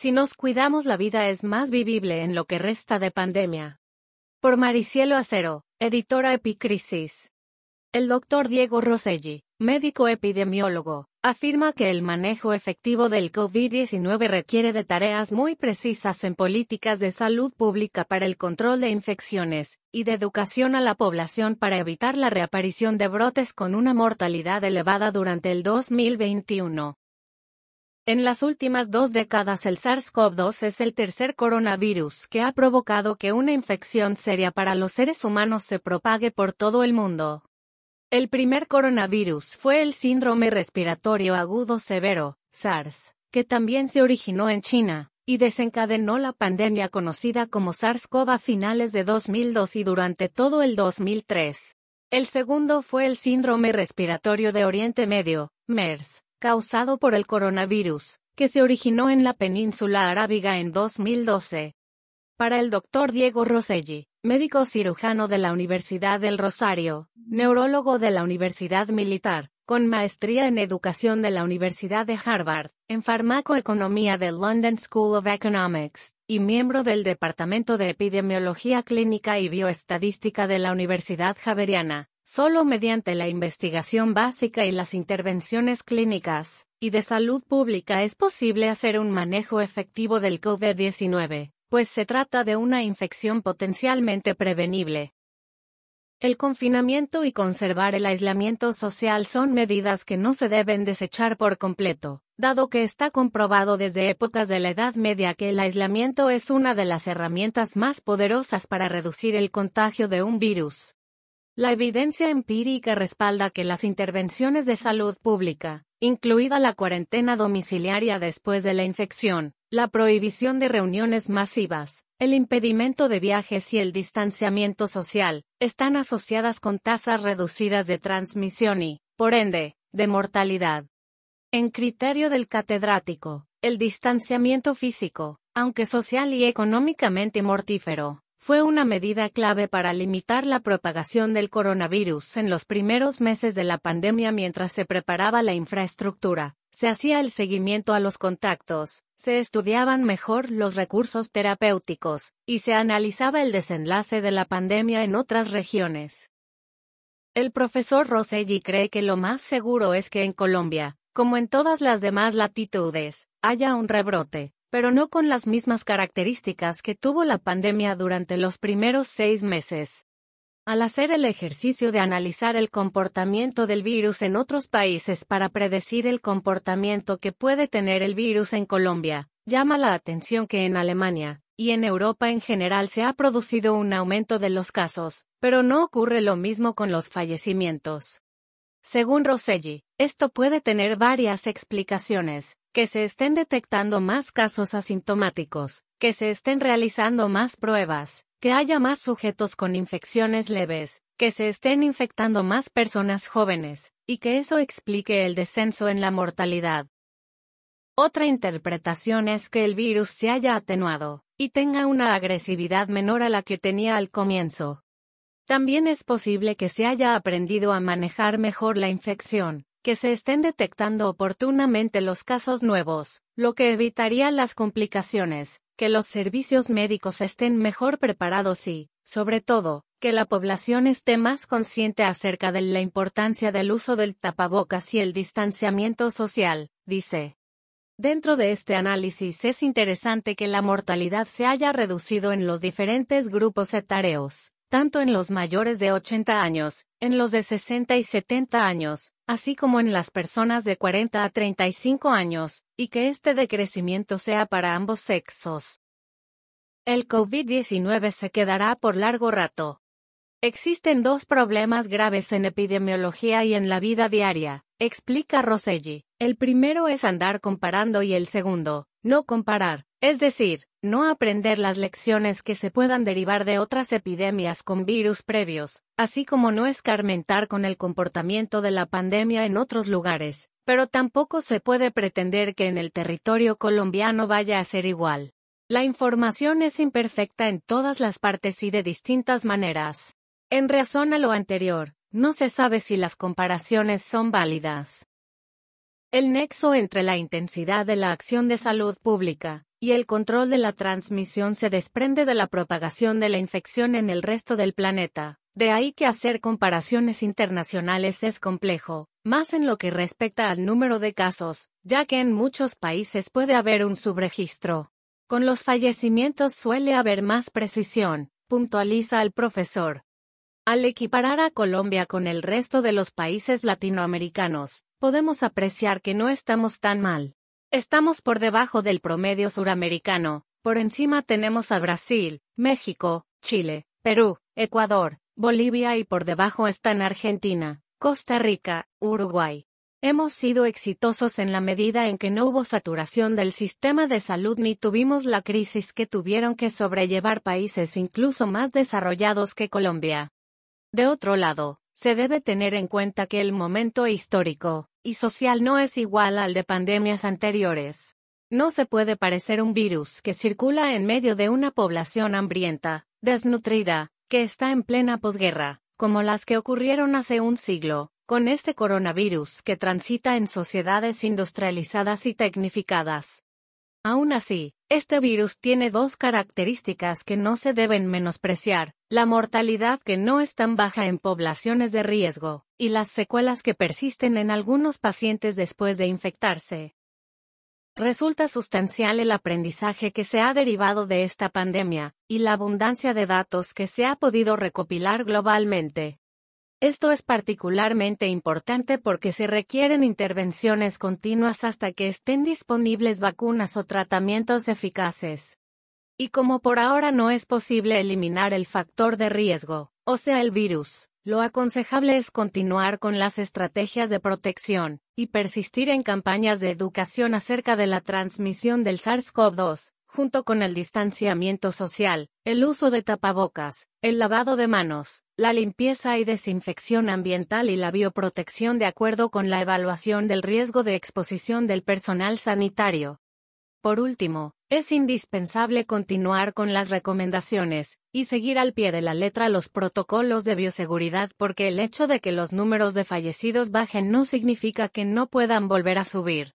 Si nos cuidamos la vida es más vivible en lo que resta de pandemia. Por Maricielo Acero, editora Epicrisis. El doctor Diego Rosselli, médico epidemiólogo, afirma que el manejo efectivo del COVID-19 requiere de tareas muy precisas en políticas de salud pública para el control de infecciones, y de educación a la población para evitar la reaparición de brotes con una mortalidad elevada durante el 2021. En las últimas dos décadas el SARS-CoV-2 es el tercer coronavirus que ha provocado que una infección seria para los seres humanos se propague por todo el mundo. El primer coronavirus fue el síndrome respiratorio agudo severo, SARS, que también se originó en China, y desencadenó la pandemia conocida como SARS-CoV a finales de 2002 y durante todo el 2003. El segundo fue el síndrome respiratorio de Oriente Medio, MERS, causado por el coronavirus, que se originó en la península arábiga en 2012. Para el doctor Diego Rosselli, médico cirujano de la Universidad del Rosario, neurólogo de la Universidad Militar, con maestría en educación de la Universidad de Harvard, en farmacoeconomía del London School of Economics, y miembro del Departamento de Epidemiología Clínica y Bioestadística de la Universidad Javeriana, solo mediante la investigación básica y las intervenciones clínicas y de salud pública es posible hacer un manejo efectivo del COVID-19 pues se trata de una infección potencialmente prevenible. El confinamiento y conservar el aislamiento social son medidas que no se deben desechar por completo, dado que está comprobado desde épocas de la Edad Media que el aislamiento es una de las herramientas más poderosas para reducir el contagio de un virus. La evidencia empírica respalda que las intervenciones de salud pública, incluida la cuarentena domiciliaria después de la infección, la prohibición de reuniones masivas, el impedimento de viajes y el distanciamiento social, están asociadas con tasas reducidas de transmisión y, por ende, de mortalidad. En criterio del catedrático, el distanciamiento físico, aunque social y económicamente mortífero, fue una medida clave para limitar la propagación del coronavirus en los primeros meses de la pandemia mientras se preparaba la infraestructura, se hacía el seguimiento a los contactos, se estudiaban mejor los recursos terapéuticos, y se analizaba el desenlace de la pandemia en otras regiones. El profesor Rosselli cree que lo más seguro es que en Colombia, como en todas las demás latitudes, haya un rebrote, pero no con las mismas características que tuvo la pandemia durante los primeros seis meses. Al hacer el ejercicio de analizar el comportamiento del virus en otros países para predecir el comportamiento que puede tener el virus en Colombia, llama la atención que en Alemania, y en Europa en general se ha producido un aumento de los casos, pero no ocurre lo mismo con los fallecimientos. Según Rosselli, esto puede tener varias explicaciones, que se estén detectando más casos asintomáticos, que se estén realizando más pruebas, que haya más sujetos con infecciones leves, que se estén infectando más personas jóvenes, y que eso explique el descenso en la mortalidad. Otra interpretación es que el virus se haya atenuado, y tenga una agresividad menor a la que tenía al comienzo, también es posible que se haya aprendido a manejar mejor la infección, que se estén detectando oportunamente los casos nuevos, lo que evitaría las complicaciones, que los servicios médicos estén mejor preparados y, sobre todo, que la población esté más consciente acerca de la importancia del uso del tapabocas y el distanciamiento social, dice. Dentro de este análisis es interesante que la mortalidad se haya reducido en los diferentes grupos etarios tanto en los mayores de 80 años, en los de 60 y 70 años, así como en las personas de 40 a 35 años, y que este decrecimiento sea para ambos sexos. El COVID-19 se quedará por largo rato. Existen dos problemas graves en epidemiología y en la vida diaria, explica Rosselli. El primero es andar comparando y el segundo, no comparar, es decir, no aprender las lecciones que se puedan derivar de otras epidemias con virus previos, así como no escarmentar con el comportamiento de la pandemia en otros lugares, pero tampoco se puede pretender que en el territorio colombiano vaya a ser igual. La información es imperfecta en todas las partes y de distintas maneras. En razón a lo anterior, no se sabe si las comparaciones son válidas. El nexo entre la intensidad de la acción de salud pública, y el control de la transmisión se desprende de la propagación de la infección en el resto del planeta. De ahí que hacer comparaciones internacionales es complejo, más en lo que respecta al número de casos, ya que en muchos países puede haber un subregistro. Con los fallecimientos suele haber más precisión, puntualiza el profesor. Al equiparar a Colombia con el resto de los países latinoamericanos, podemos apreciar que no estamos tan mal. Estamos por debajo del promedio suramericano, por encima tenemos a Brasil, México, Chile, Perú, Ecuador, Bolivia y por debajo están Argentina, Costa Rica, Uruguay. Hemos sido exitosos en la medida en que no hubo saturación del sistema de salud ni tuvimos la crisis que tuvieron que sobrellevar países incluso más desarrollados que Colombia. De otro lado, se debe tener en cuenta que el momento histórico y social no es igual al de pandemias anteriores. No se puede parecer un virus que circula en medio de una población hambrienta, desnutrida, que está en plena posguerra, como las que ocurrieron hace un siglo, con este coronavirus que transita en sociedades industrializadas y tecnificadas. Aún así, este virus tiene dos características que no se deben menospreciar, la mortalidad que no es tan baja en poblaciones de riesgo, y las secuelas que persisten en algunos pacientes después de infectarse. Resulta sustancial el aprendizaje que se ha derivado de esta pandemia, y la abundancia de datos que se ha podido recopilar globalmente. Esto es particularmente importante porque se requieren intervenciones continuas hasta que estén disponibles vacunas o tratamientos eficaces. Y como por ahora no es posible eliminar el factor de riesgo, o sea el virus, lo aconsejable es continuar con las estrategias de protección, y persistir en campañas de educación acerca de la transmisión del SARS-CoV-2, junto con el distanciamiento social, el uso de tapabocas, el lavado de manos, la limpieza y desinfección ambiental y la bioprotección de acuerdo con la evaluación del riesgo de exposición del personal sanitario. Por último, es indispensable continuar con las recomendaciones y seguir al pie de la letra los protocolos de bioseguridad porque el hecho de que los números de fallecidos bajen no significa que no puedan volver a subir.